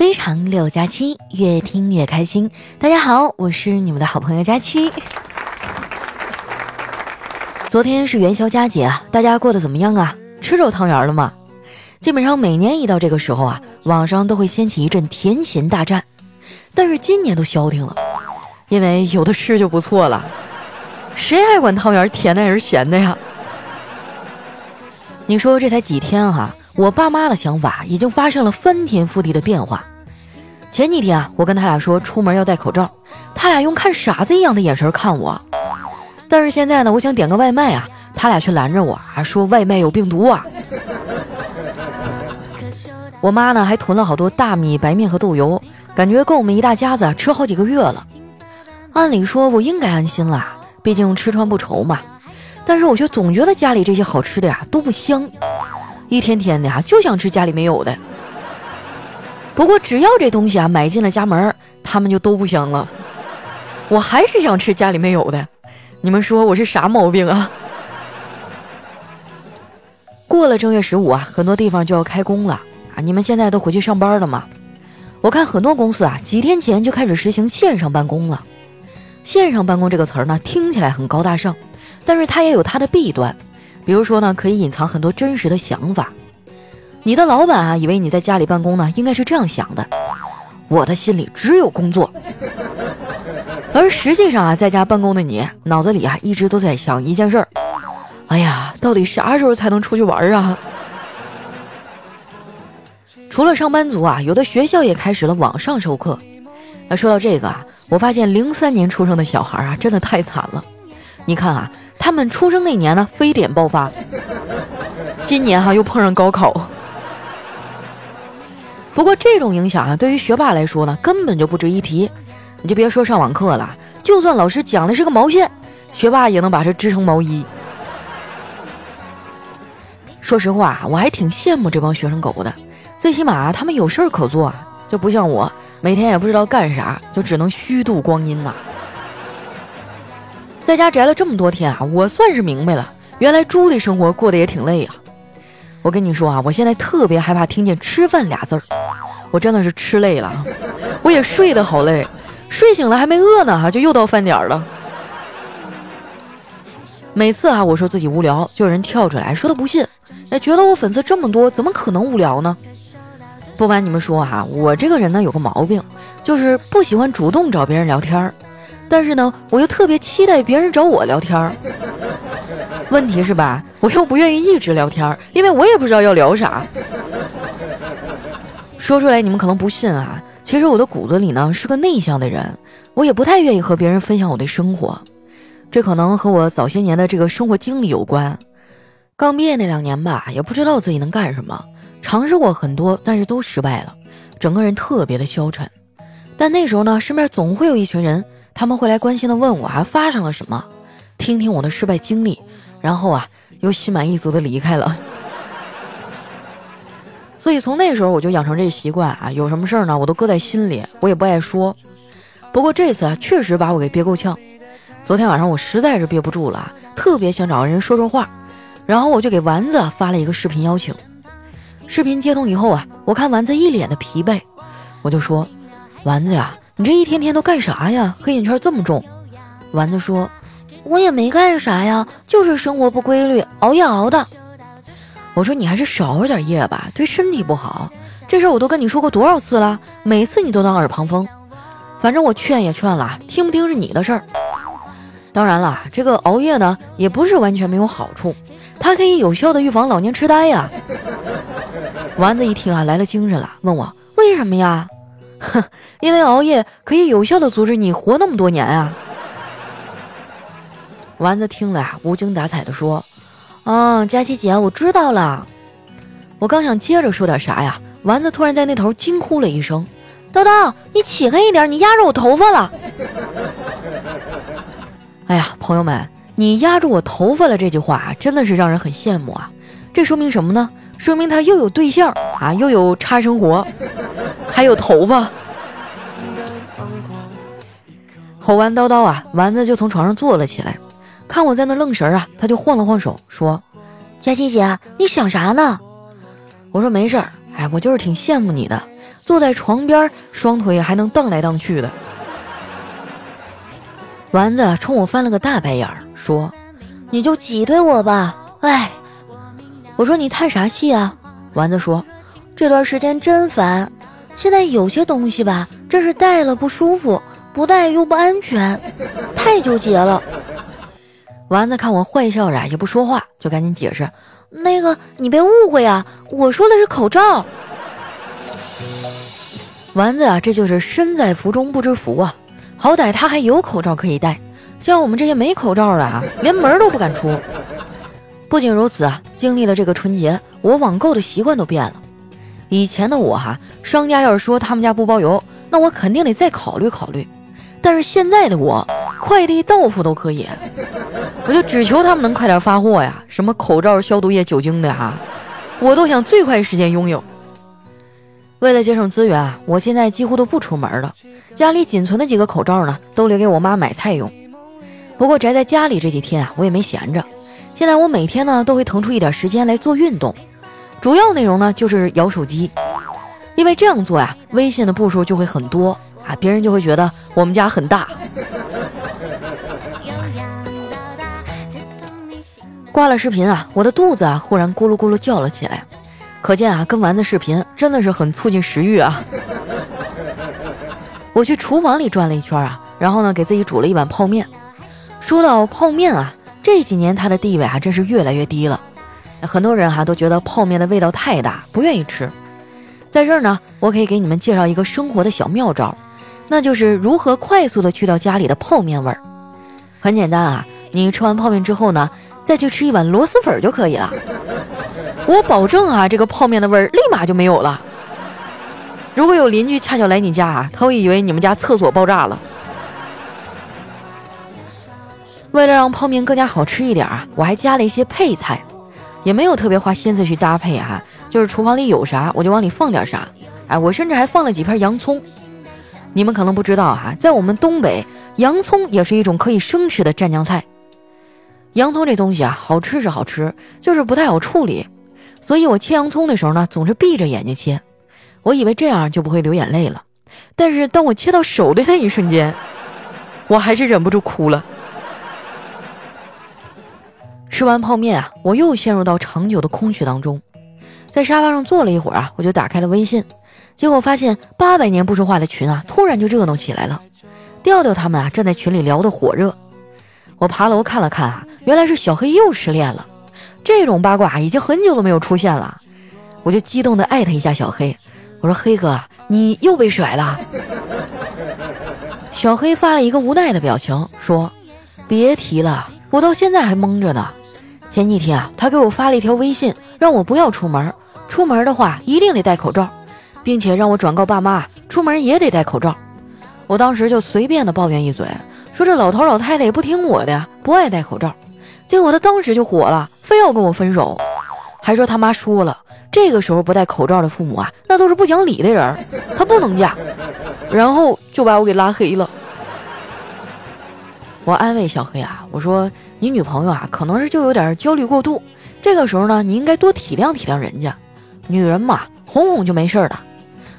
非常六加七，越听越开心。大家好，我是你们的好朋友佳期。昨天是元宵佳节啊，大家过得怎么样啊？吃着汤圆了吗？基本上每年一到这个时候啊，网上都会掀起一阵甜咸大战。但是今年都消停了，因为有的吃就不错了。谁还管汤圆甜的还是咸的呀？你说这才几天哈，我爸妈的想法已经发生了翻天覆地的变化。前几天啊，我跟他俩说出门要戴口罩，他俩用看傻子一样的眼神看我。但是现在呢，我想点个外卖啊，他俩却拦着我，还说外卖有病毒啊。我妈呢还囤了好多大米、白面和豆油，感觉够我们一大家子吃好几个月了。按理说我应该安心啦，毕竟吃穿不愁嘛。但是我却总觉得家里这些好吃的呀都不香，一天天的呀就想吃家里没有的。不过只要这东西啊买进了家门，他们就都不香了。我还是想吃家里没有的。你们说我是啥毛病啊？过了正月十五啊，很多地方就要开工了啊！你们现在都回去上班了吗？我看很多公司啊，几天前就开始实行线上办公了。线上办公这个词儿呢，听起来很高大上，但是它也有它的弊端，比如说呢，可以隐藏很多真实的想法。你的老板啊，以为你在家里办公呢，应该是这样想的：我的心里只有工作。而实际上啊，在家办公的你，脑子里啊，一直都在想一件事儿：哎呀，到底啥时候才能出去玩啊？除了上班族啊，有的学校也开始了网上授课。那说到这个啊，我发现零三年出生的小孩啊，真的太惨了。你看啊，他们出生那年呢，非典爆发，今年哈又碰上高考。不过这种影响啊，对于学霸来说呢，根本就不值一提。你就别说上网课了，就算老师讲的是个毛线，学霸也能把它织成毛衣。说实话，我还挺羡慕这帮学生狗的，最起码他们有事儿可做，就不像我每天也不知道干啥，就只能虚度光阴呐。在家宅了这么多天啊，我算是明白了，原来猪的生活过得也挺累啊。我跟你说啊，我现在特别害怕听见“吃饭”俩字儿，我真的是吃累了，我也睡得好累，睡醒了还没饿呢，哈，就又到饭点了。每次啊，我说自己无聊，就有人跳出来说他不信，哎，觉得我粉丝这么多，怎么可能无聊呢？不瞒你们说哈，我这个人呢有个毛病，就是不喜欢主动找别人聊天儿，但是呢，我又特别期待别人找我聊天儿。问题是吧？我又不愿意一直聊天儿，因为我也不知道要聊啥。说出来你们可能不信啊，其实我的骨子里呢是个内向的人，我也不太愿意和别人分享我的生活。这可能和我早些年的这个生活经历有关。刚毕业那两年吧，也不知道自己能干什么，尝试过很多，但是都失败了，整个人特别的消沉。但那时候呢，身边总会有一群人，他们会来关心的问我还发生了什么，听听我的失败经历。然后啊，又心满意足的离开了。所以从那时候我就养成这习惯啊，有什么事儿呢，我都搁在心里，我也不爱说。不过这次啊，确实把我给憋够呛。昨天晚上我实在是憋不住了，特别想找个人说说话，然后我就给丸子发了一个视频邀请。视频接通以后啊，我看丸子一脸的疲惫，我就说：“丸子呀，你这一天天都干啥呀？黑眼圈这么重。”丸子说。我也没干啥呀，就是生活不规律，熬夜熬的。我说你还是少熬点夜吧，对身体不好。这事我都跟你说过多少次了，每次你都当耳旁风。反正我劝也劝了，听不听是你的事儿。当然了，这个熬夜呢，也不是完全没有好处，它可以有效的预防老年痴呆呀。丸子一听啊，来了精神了，问我为什么呀？哼，因为熬夜可以有效的阻止你活那么多年啊。丸子听了呀，无精打采的说：“啊，佳琪姐，我知道了。”我刚想接着说点啥呀，丸子突然在那头惊呼了一声：“叨叨，你起开一点，你压着我头发了！” 哎呀，朋友们，你压住我头发了这句话真的是让人很羡慕啊！这说明什么呢？说明他又有对象啊，又有差生活，还有头发。吼完叨叨啊，丸子就从床上坐了起来。看我在那愣神啊，他就晃了晃手说：“佳琪姐，你想啥呢？”我说：“没事儿，哎，我就是挺羡慕你的，坐在床边，双腿还能荡来荡去的。丸子冲我翻了个大白眼儿，说：“你就挤兑我吧。”哎，我说你叹啥气啊？丸子说：“这段时间真烦，现在有些东西吧，真是戴了不舒服，不戴又不安全，太纠结了。”丸子看我坏笑着也不说话，就赶紧解释：“那个你别误会啊，我说的是口罩。”丸子啊，这就是身在福中不知福啊！好歹他还有口罩可以戴，像我们这些没口罩的啊，连门都不敢出。不仅如此啊，经历了这个春节，我网购的习惯都变了。以前的我哈，商家要是说他们家不包邮，那我肯定得再考虑考虑。但是现在的我，快递到付都可以。我就只求他们能快点发货呀！什么口罩、消毒液、酒精的哈，我都想最快时间拥有。为了节省资源啊，我现在几乎都不出门了。家里仅存的几个口罩呢，都留给我妈买菜用。不过宅在家里这几天啊，我也没闲着。现在我每天呢，都会腾出一点时间来做运动，主要内容呢就是摇手机，因为这样做呀，微信的步数就会很多啊，别人就会觉得我们家很大。挂了视频啊，我的肚子啊忽然咕噜咕噜叫了起来，可见啊跟丸子视频真的是很促进食欲啊。我去厨房里转了一圈啊，然后呢给自己煮了一碗泡面。说到泡面啊，这几年它的地位啊真是越来越低了，很多人哈都觉得泡面的味道太大，不愿意吃。在这儿呢，我可以给你们介绍一个生活的小妙招，那就是如何快速的去掉家里的泡面味儿。很简单啊，你吃完泡面之后呢。再去吃一碗螺蛳粉就可以了，我保证啊，这个泡面的味儿立马就没有了。如果有邻居恰巧来你家啊，他会以为你们家厕所爆炸了。为了让泡面更加好吃一点啊，我还加了一些配菜，也没有特别花心思去搭配哈，就是厨房里有啥我就往里放点啥。哎，我甚至还放了几片洋葱。你们可能不知道哈，在我们东北，洋葱也是一种可以生吃的蘸酱菜。洋葱这东西啊，好吃是好吃，就是不太好处理，所以我切洋葱的时候呢，总是闭着眼睛切。我以为这样就不会流眼泪了，但是当我切到手的那一瞬间，我还是忍不住哭了。吃完泡面啊，我又陷入到长久的空虚当中，在沙发上坐了一会儿啊，我就打开了微信，结果发现八百年不说话的群啊，突然就热闹起来了，调调他们啊，正在群里聊得火热。我爬楼看了看啊，原来是小黑又失恋了。这种八卦已经很久都没有出现了，我就激动的艾特一下小黑，我说：“黑哥，你又被甩了。”小黑发了一个无奈的表情，说：“别提了，我到现在还懵着呢。前几天啊，他给我发了一条微信，让我不要出门，出门的话一定得戴口罩，并且让我转告爸妈，出门也得戴口罩。我当时就随便的抱怨一嘴。”说这老头老太太也不听我的，不爱戴口罩，结果他当时就火了，非要跟我分手，还说他妈说了，这个时候不戴口罩的父母啊，那都是不讲理的人，他不能嫁，然后就把我给拉黑了。我安慰小黑啊，我说你女朋友啊，可能是就有点焦虑过度，这个时候呢，你应该多体谅体谅人家，女人嘛，哄哄就没事了。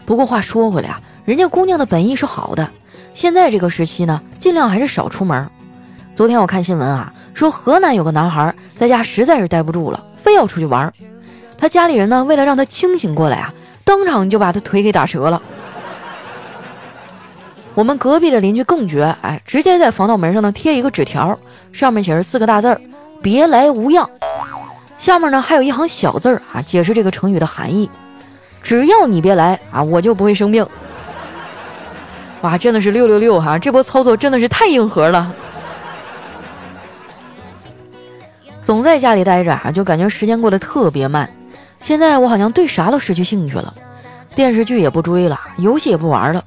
不过话说回来啊，人家姑娘的本意是好的。现在这个时期呢，尽量还是少出门。昨天我看新闻啊，说河南有个男孩在家实在是待不住了，非要出去玩。他家里人呢，为了让他清醒过来啊，当场就把他腿给打折了。我们隔壁的邻居更绝，哎，直接在防盗门上呢贴一个纸条，上面写着四个大字儿“别来无恙”，下面呢还有一行小字儿啊，解释这个成语的含义：只要你别来啊，我就不会生病。哇，真的是六六六哈！这波操作真的是太硬核了。总在家里待着啊，就感觉时间过得特别慢。现在我好像对啥都失去兴趣了，电视剧也不追了，游戏也不玩了。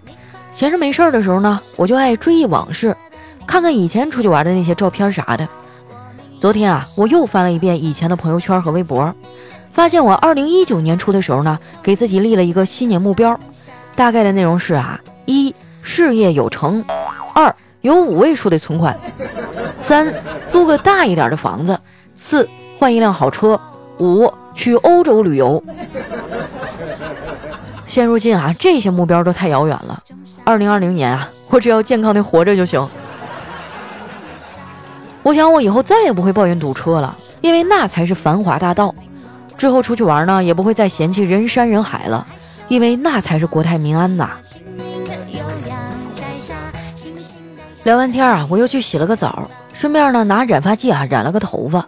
闲着没事儿的时候呢，我就爱追忆往事，看看以前出去玩的那些照片啥的。昨天啊，我又翻了一遍以前的朋友圈和微博，发现我二零一九年初的时候呢，给自己立了一个新年目标，大概的内容是啊，一。事业有成，二有五位数的存款，三租个大一点的房子，四换一辆好车，五去欧洲旅游。现如今啊，这些目标都太遥远了。二零二零年啊，我只要健康的活着就行。我想我以后再也不会抱怨堵车了，因为那才是繁华大道。之后出去玩呢，也不会再嫌弃人山人海了，因为那才是国泰民安呐。聊完天啊，我又去洗了个澡，顺便呢拿染发剂啊染了个头发。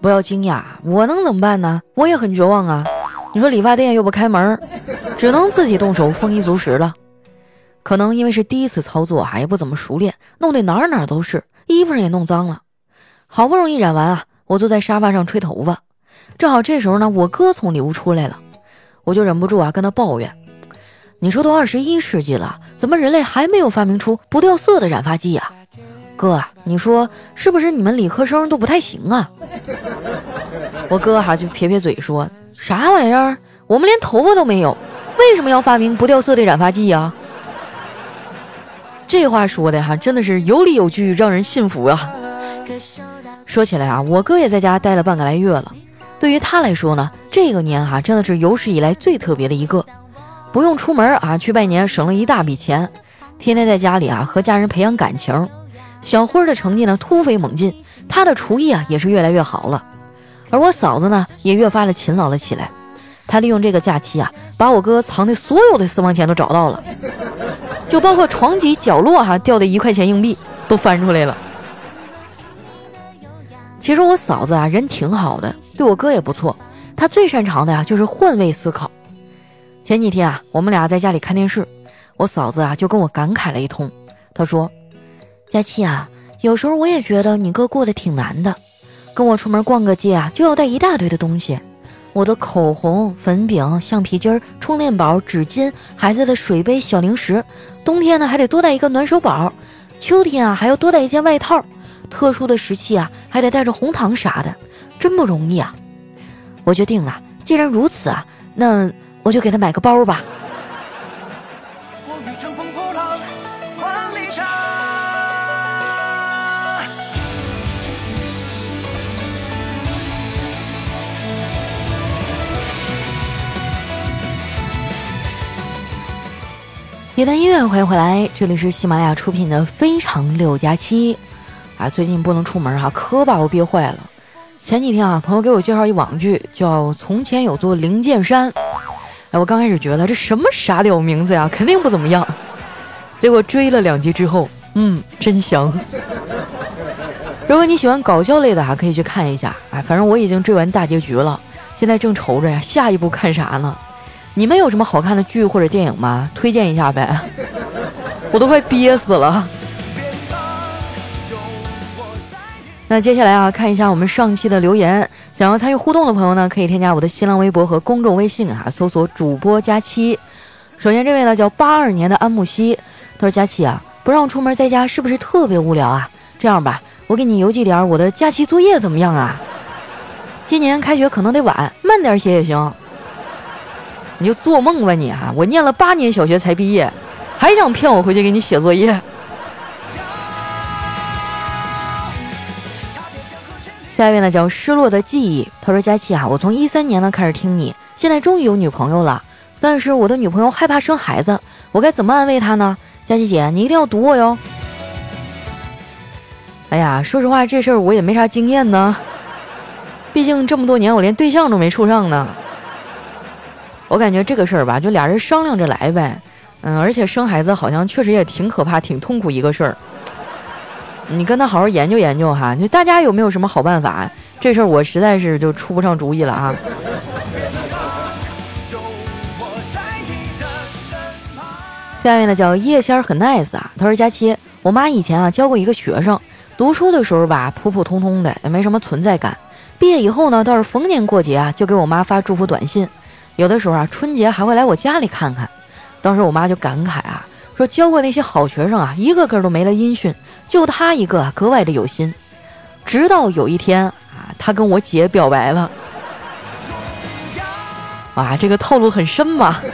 不要惊讶，我能怎么办呢？我也很绝望啊！你说理发店又不开门，只能自己动手丰衣足食了。可能因为是第一次操作啊，也不怎么熟练，弄得哪哪都是，衣服上也弄脏了。好不容易染完啊，我坐在沙发上吹头发，正好这时候呢，我哥从里屋出来了，我就忍不住啊跟他抱怨。你说都二十一世纪了，怎么人类还没有发明出不掉色的染发剂啊？哥，你说是不是你们理科生都不太行啊？我哥哈就撇撇嘴说：“啥玩意儿？我们连头发都没有，为什么要发明不掉色的染发剂呀？”这话说的哈真的是有理有据，让人信服啊。说起来啊，我哥也在家待了半个来月了，对于他来说呢，这个年哈真的是有史以来最特别的一个。不用出门啊，去拜年省了一大笔钱，天天在家里啊和家人培养感情。小辉的成绩呢突飞猛进，他的厨艺啊也是越来越好了。而我嫂子呢也越发的勤劳了起来。他利用这个假期啊，把我哥藏的所有的私房钱都找到了，就包括床底角落哈掉的一块钱硬币都翻出来了。其实我嫂子啊人挺好的，对我哥也不错。她最擅长的呀就是换位思考。前几天啊，我们俩在家里看电视，我嫂子啊就跟我感慨了一通。她说：“佳琪啊，有时候我也觉得你哥过得挺难的，跟我出门逛个街啊，就要带一大堆的东西，我的口红、粉饼、橡皮筋、充电宝、纸巾、孩子的水杯、小零食，冬天呢还得多带一个暖手宝，秋天啊还要多带一件外套，特殊的时期啊还得带着红糖啥的，真不容易啊！我决定了，既然如此啊，那……”我就给他买个包吧。一段音乐，欢迎回来，这里是喜马拉雅出品的《非常六加七》啊。最近不能出门哈，可把我憋坏了。前几天啊，朋友给我介绍一网剧，叫《从前有座灵剑山》。哎我刚开始觉得这什么傻屌名字呀，肯定不怎么样。结果追了两集之后，嗯，真香。如果你喜欢搞笑类的哈，可以去看一下。哎，反正我已经追完大结局了，现在正愁着呀，下一步看啥呢？你们有什么好看的剧或者电影吗？推荐一下呗。我都快憋死了。那接下来啊，看一下我们上期的留言。想要参与互动的朋友呢，可以添加我的新浪微博和公众微信啊，搜索主播佳期。首先这位呢叫八二年的安慕希，他说：“佳期啊，不让出门在家是不是特别无聊啊？这样吧，我给你邮寄点我的假期作业怎么样啊？今年开学可能得晚，慢点写也行。你就做梦吧你啊！我念了八年小学才毕业，还想骗我回去给你写作业？”下一位呢叫失落的记忆，他说：“佳琪啊，我从一三年呢开始听你，现在终于有女朋友了，但是我的女朋友害怕生孩子，我该怎么安慰她呢？佳琪姐，你一定要读我哟。”哎呀，说实话，这事儿我也没啥经验呢，毕竟这么多年我连对象都没处上呢。我感觉这个事儿吧，就俩人商量着来呗。嗯，而且生孩子好像确实也挺可怕、挺痛苦一个事儿。你跟他好好研究研究哈，就大家有没有什么好办法？这事儿我实在是就出不上主意了啊。下面呢叫叶仙儿很 nice 啊，他说佳期，我妈以前啊教过一个学生，读书的时候吧普普通通的，也没什么存在感。毕业以后呢，倒是逢年过节啊就给我妈发祝福短信，有的时候啊春节还会来我家里看看。当时我妈就感慨啊。说教过那些好学生啊，一个个都没了音讯，就他一个格外的有心。直到有一天啊，他跟我姐表白了。哇，这个套路很深嘛。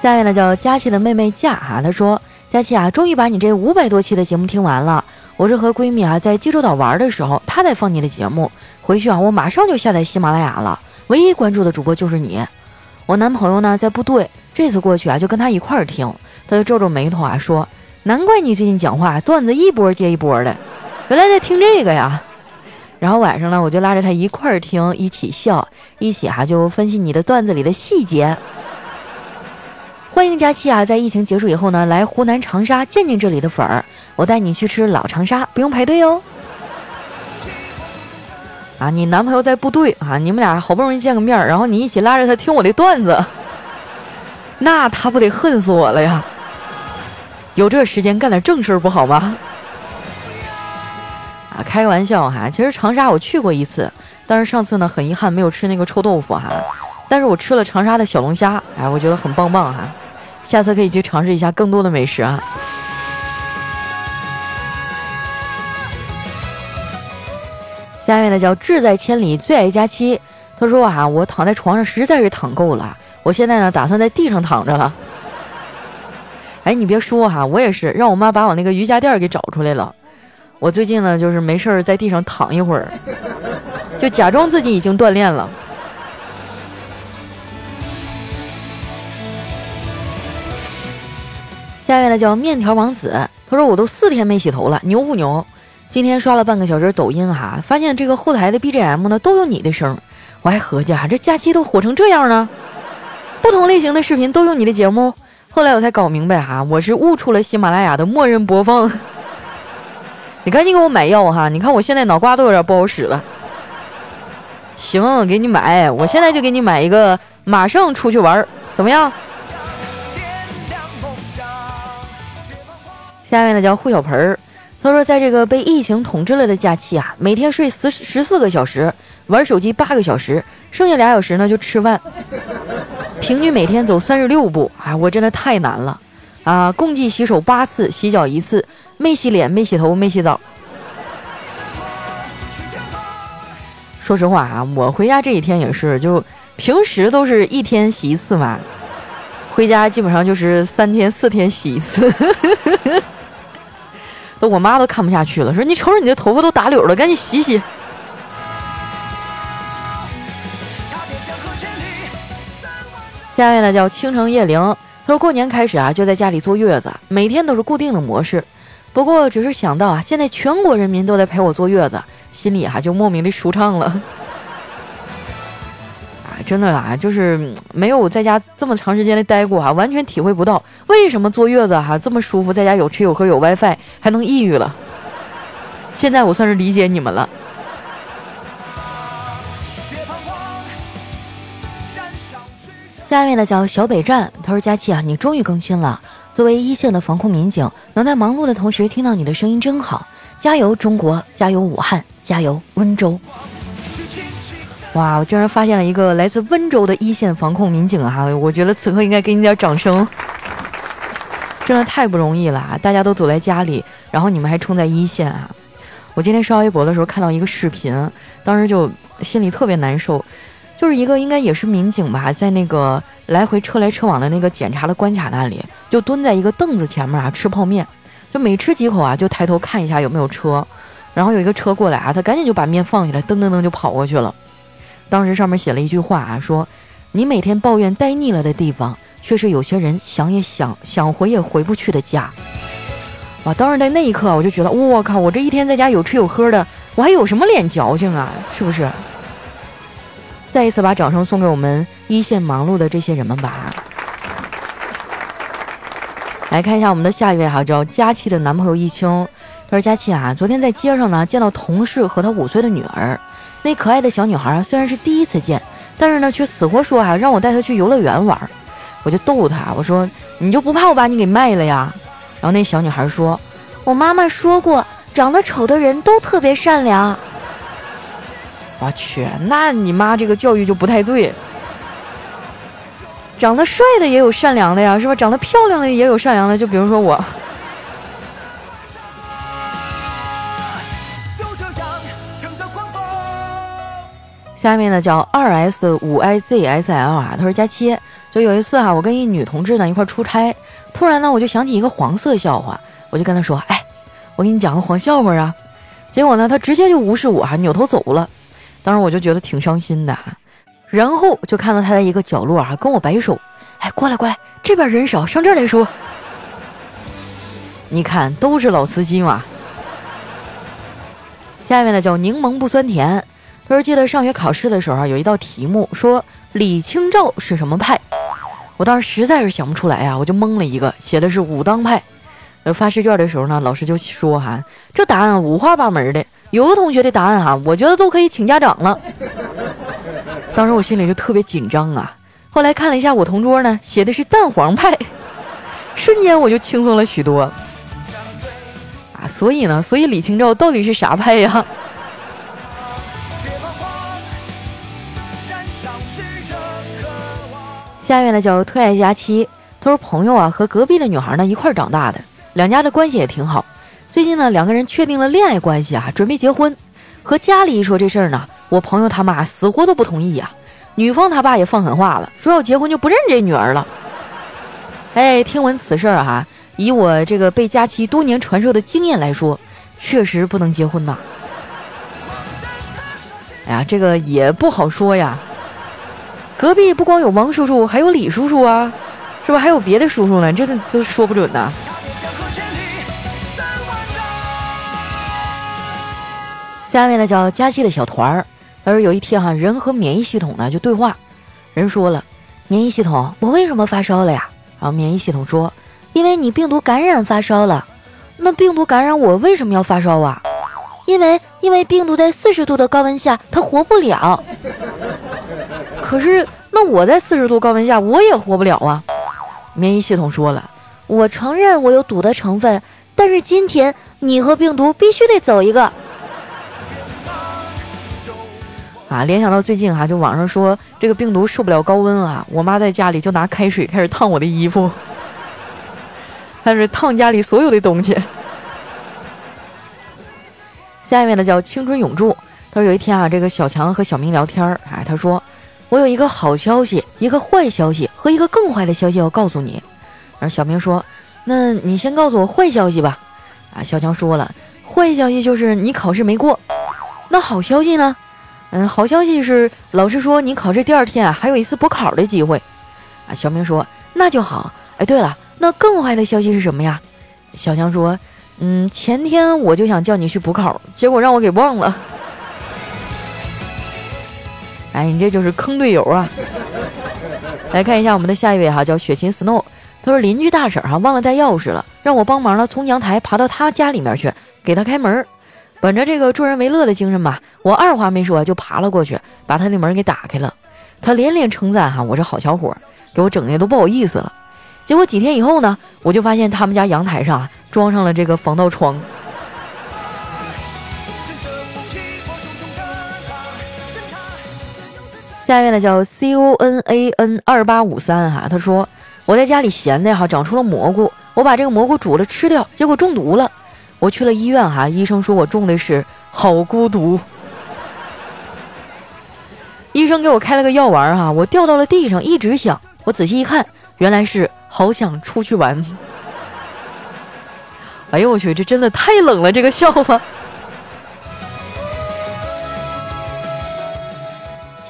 下面呢叫佳琪的妹妹嫁哈，她说佳琪啊，终于把你这五百多期的节目听完了，我是和闺蜜啊在济州岛玩的时候，她在放你的节目，回去啊我马上就下载喜马拉雅了，唯一关注的主播就是你。我男朋友呢在部队，这次过去啊就跟他一块儿听，他就皱皱眉头啊说：“难怪你最近讲话段子一波接一波的，原来在听这个呀。”然后晚上呢，我就拉着他一块儿听，一起笑，一起哈就分析你的段子里的细节。欢迎佳期啊，在疫情结束以后呢，来湖南长沙见见这里的粉儿，我带你去吃老长沙，不用排队哦。啊，你男朋友在部队啊，你们俩好不容易见个面，然后你一起拉着他听我的段子，那他不得恨死我了呀？有这时间干点正事儿不好吗？啊，开个玩笑哈，其实长沙我去过一次，但是上次呢很遗憾没有吃那个臭豆腐哈，但是我吃了长沙的小龙虾，哎，我觉得很棒棒哈，下次可以去尝试一下更多的美食啊。下面呢叫志在千里最爱佳期，他说啊，我躺在床上实在是躺够了，我现在呢打算在地上躺着了。哎，你别说哈，我也是让我妈把我那个瑜伽垫给找出来了。我最近呢，就是没事儿在地上躺一会儿，就假装自己已经锻炼了。下面呢叫面条王子，他说我都四天没洗头了，牛不牛？今天刷了半个小时抖音哈，发现这个后台的 BGM 呢都有你的声，我还合计啊，这假期都火成这样呢，不同类型的视频都有你的节目。后来我才搞明白哈，我是误触了喜马拉雅的默认播放。你赶紧给我买药哈！你看我现在脑瓜都有点不好使了。行，给你买，我现在就给你买一个，马上出去玩，怎么样？下面呢叫护小盆儿，他说在这个被疫情统治了的假期啊，每天睡十十四个小时，玩手机八个小时，剩下俩小时呢就吃饭，平均每天走三十六步，啊，我真的太难了啊！共计洗手八次，洗脚一次。没洗脸，没洗头，没洗澡。说实话啊，我回家这几天也是，就平时都是一天洗一次嘛，回家基本上就是三天四天洗一次。都我妈都看不下去了，说你瞅瞅你的头发都打绺了，赶紧洗洗。下面呢叫倾城夜灵，他说过年开始啊就在家里坐月子，每天都是固定的模式。不过，只是想到啊，现在全国人民都在陪我坐月子，心里哈就莫名的舒畅了。真的啊，就是没有在家这么长时间的待过啊，完全体会不到为什么坐月子哈这么舒服，在家有吃有喝有 WiFi 还能抑郁了。现在我算是理解你们了。下面的叫小北站，他说：“佳琪啊，你终于更新了。”作为一线的防控民警，能在忙碌的同时听到你的声音真好，加油中国，加油武汉，加油温州！哇，我居然发现了一个来自温州的一线防控民警哈，我觉得此刻应该给你点掌声，真的太不容易了啊，大家都躲在家里，然后你们还冲在一线啊！我今天刷微博的时候看到一个视频，当时就心里特别难受。就是一个应该也是民警吧，在那个来回车来车往的那个检查的关卡那里，就蹲在一个凳子前面啊吃泡面，就每吃几口啊就抬头看一下有没有车，然后有一个车过来啊，他赶紧就把面放下来，噔噔噔就跑过去了。当时上面写了一句话啊，说你每天抱怨待腻了的地方，却是有些人想也想想回也回不去的家。哇！当时在那一刻我就觉得，我靠，我这一天在家有吃有喝的，我还有什么脸矫情啊？是不是？再一次把掌声送给我们一线忙碌的这些人们吧。来看一下我们的下一位哈，叫佳琪的男朋友易清。他说：“佳琪啊，昨天在街上呢见到同事和他五岁的女儿，那可爱的小女孩虽然是第一次见，但是呢却死活说啊让我带她去游乐园玩。我就逗她，我说你就不怕我把你给卖了呀？然后那小女孩说，我妈妈说过，长得丑的人都特别善良。”我去，那你妈这个教育就不太对。长得帅的也有善良的呀，是吧？长得漂亮的也有善良的，就比如说我。下面呢叫二 S 五 I Z S L 啊，他说佳期，就有一次哈，我跟一女同志呢一块出差，突然呢我就想起一个黄色笑话，我就跟她说，哎，我给你讲个黄笑话啊。结果呢，他直接就无视我，还扭头走了。当时我就觉得挺伤心的，然后就看到他在一个角落啊，跟我摆手，哎，过来过来，这边人少，上这儿来说。你看，都是老司机嘛。下面呢叫柠檬不酸甜。他说记得上学考试的时候，有一道题目说李清照是什么派，我当时实在是想不出来呀，我就蒙了一个，写的是武当派。呃，发试卷的时候呢，老师就说哈，这答案五花八门的，有的同学的答案哈，我觉得都可以请家长了。当时我心里就特别紧张啊。后来看了一下我同桌呢，写的是蛋黄派，瞬间我就轻松了许多。啊，所以呢，所以李清照到底是啥派呀？下面呢叫特爱佳期，他说朋友啊和隔壁的女孩呢一块长大的。两家的关系也挺好，最近呢，两个人确定了恋爱关系啊，准备结婚。和家里一说这事儿呢，我朋友他妈死活都不同意呀。女方他爸也放狠话了，说要结婚就不认这女儿了。哎，听闻此事儿哈，以我这个被佳期多年传授的经验来说，确实不能结婚呐。哎呀，这个也不好说呀。隔壁不光有王叔叔，还有李叔叔啊，是不还有别的叔叔呢？这都说不准呢。下面呢叫佳期的小团儿，他说有一天哈，人和免疫系统呢就对话，人说了，免疫系统，我为什么发烧了呀？然后免疫系统说，因为你病毒感染发烧了。那病毒感染我为什么要发烧啊？因为因为病毒在四十度的高温下它活不了。可是那我在四十度高温下我也活不了啊。免疫系统说了，我承认我有赌的成分，但是今天你和病毒必须得走一个。啊，联想到最近哈，就网上说这个病毒受不了高温啊，我妈在家里就拿开水开始烫我的衣服，开始烫家里所有的东西。下面呢叫青春永驻，他说有一天啊，这个小强和小明聊天儿，哎，他说我有一个好消息，一个坏消息和一个更坏的消息要告诉你。然后小明说，那你先告诉我坏消息吧。啊，小强说了，坏消息就是你考试没过，那好消息呢？嗯，好消息是，老师说你考试第二天啊，还有一次补考的机会。啊，小明说那就好。哎，对了，那更坏的消息是什么呀？小强说，嗯，前天我就想叫你去补考，结果让我给忘了。哎，你这就是坑队友啊！来看一下我们的下一位哈，叫雪琴 Snow。他说邻居大婶哈忘了带钥匙了，让我帮忙呢，从阳台爬到他家里面去给他开门。本着这个助人为乐的精神吧，我二话没说就爬了过去，把他的门给打开了。他连连称赞哈我是好小伙，给我整的都不好意思了。结果几天以后呢，我就发现他们家阳台上啊装上了这个防盗窗。下面呢叫 C O N A N 二八五三哈，他说我在家里闲的哈，长出了蘑菇，我把这个蘑菇煮了吃掉，结果中毒了。我去了医院哈，医生说我中的是好孤独。医生给我开了个药丸哈，我掉到了地上，一直响。我仔细一看，原来是好想出去玩。哎呦我去，这真的太冷了，这个笑话。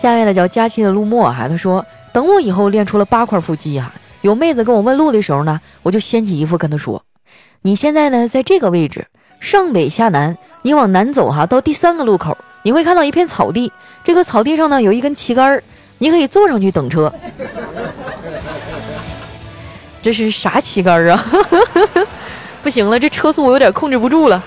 下面呢叫佳期的陆墨哈，他说等我以后练出了八块腹肌哈，有妹子跟我问路的时候呢，我就掀起衣服跟她说。你现在呢，在这个位置，上北下南，你往南走哈，到第三个路口，你会看到一片草地。这个草地上呢，有一根旗杆儿，你可以坐上去等车。这是啥旗杆啊？不行了，这车速我有点控制不住了。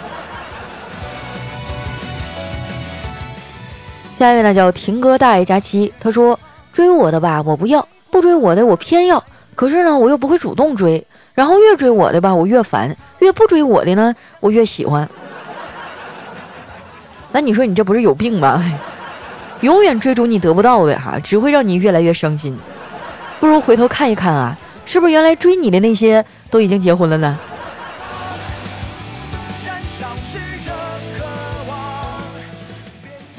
下一位呢，叫婷哥大爷佳期，他说追我的吧，我不要；不追我的，我偏要。可是呢，我又不会主动追。然后越追我的吧，我越烦；越不追我的呢，我越喜欢。那你说你这不是有病吗？永远追逐你得不到的哈，只会让你越来越伤心。不如回头看一看啊，是不是原来追你的那些都已经结婚了呢？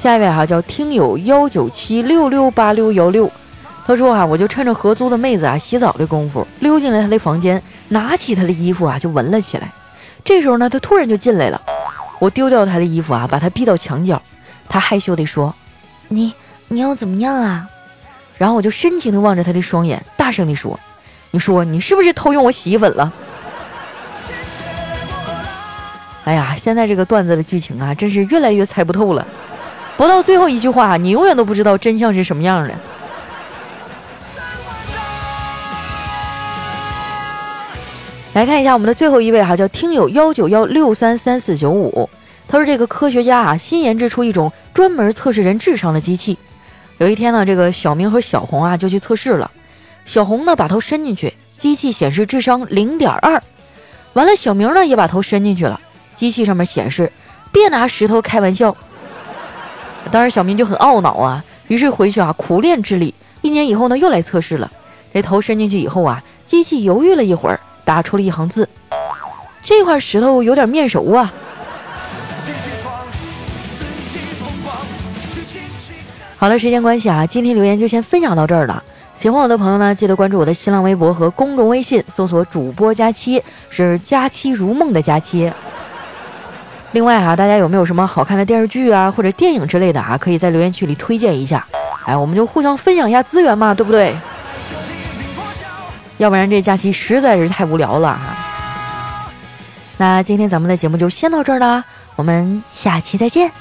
下一位哈叫听友幺九七六六八六幺六。他说：“哈，我就趁着合租的妹子啊洗澡的功夫，溜进了她的房间，拿起她的衣服啊就闻了起来。这时候呢，他突然就进来了，我丢掉他的衣服啊，把他逼到墙角，他害羞地说：“你你要怎么样啊？”然后我就深情地望着他的双眼，大声地说：“你说你是不是偷用我洗衣粉了？”哎呀，现在这个段子的剧情啊，真是越来越猜不透了。不到最后一句话，你永远都不知道真相是什么样的。来看一下我们的最后一位哈，叫听友幺九幺六三三四九五。他说这个科学家啊，新研制出一种专门测试人智商的机器。有一天呢，这个小明和小红啊就去测试了。小红呢把头伸进去，机器显示智商零点二。完了，小明呢也把头伸进去了，机器上面显示别拿石头开玩笑。当时小明就很懊恼啊，于是回去啊苦练智力。一年以后呢又来测试了，这头伸进去以后啊，机器犹豫了一会儿。打出了一行字，这块石头有点面熟啊。好了，时间关系啊，今天留言就先分享到这儿了。喜欢我的朋友呢，记得关注我的新浪微博和公众微信，搜索“主播佳期”，是“佳期如梦”的佳期。另外啊，大家有没有什么好看的电视剧啊或者电影之类的啊，可以在留言区里推荐一下。哎，我们就互相分享一下资源嘛，对不对？要不然这假期实在是太无聊了哈。那今天咱们的节目就先到这儿了，我们下期再见。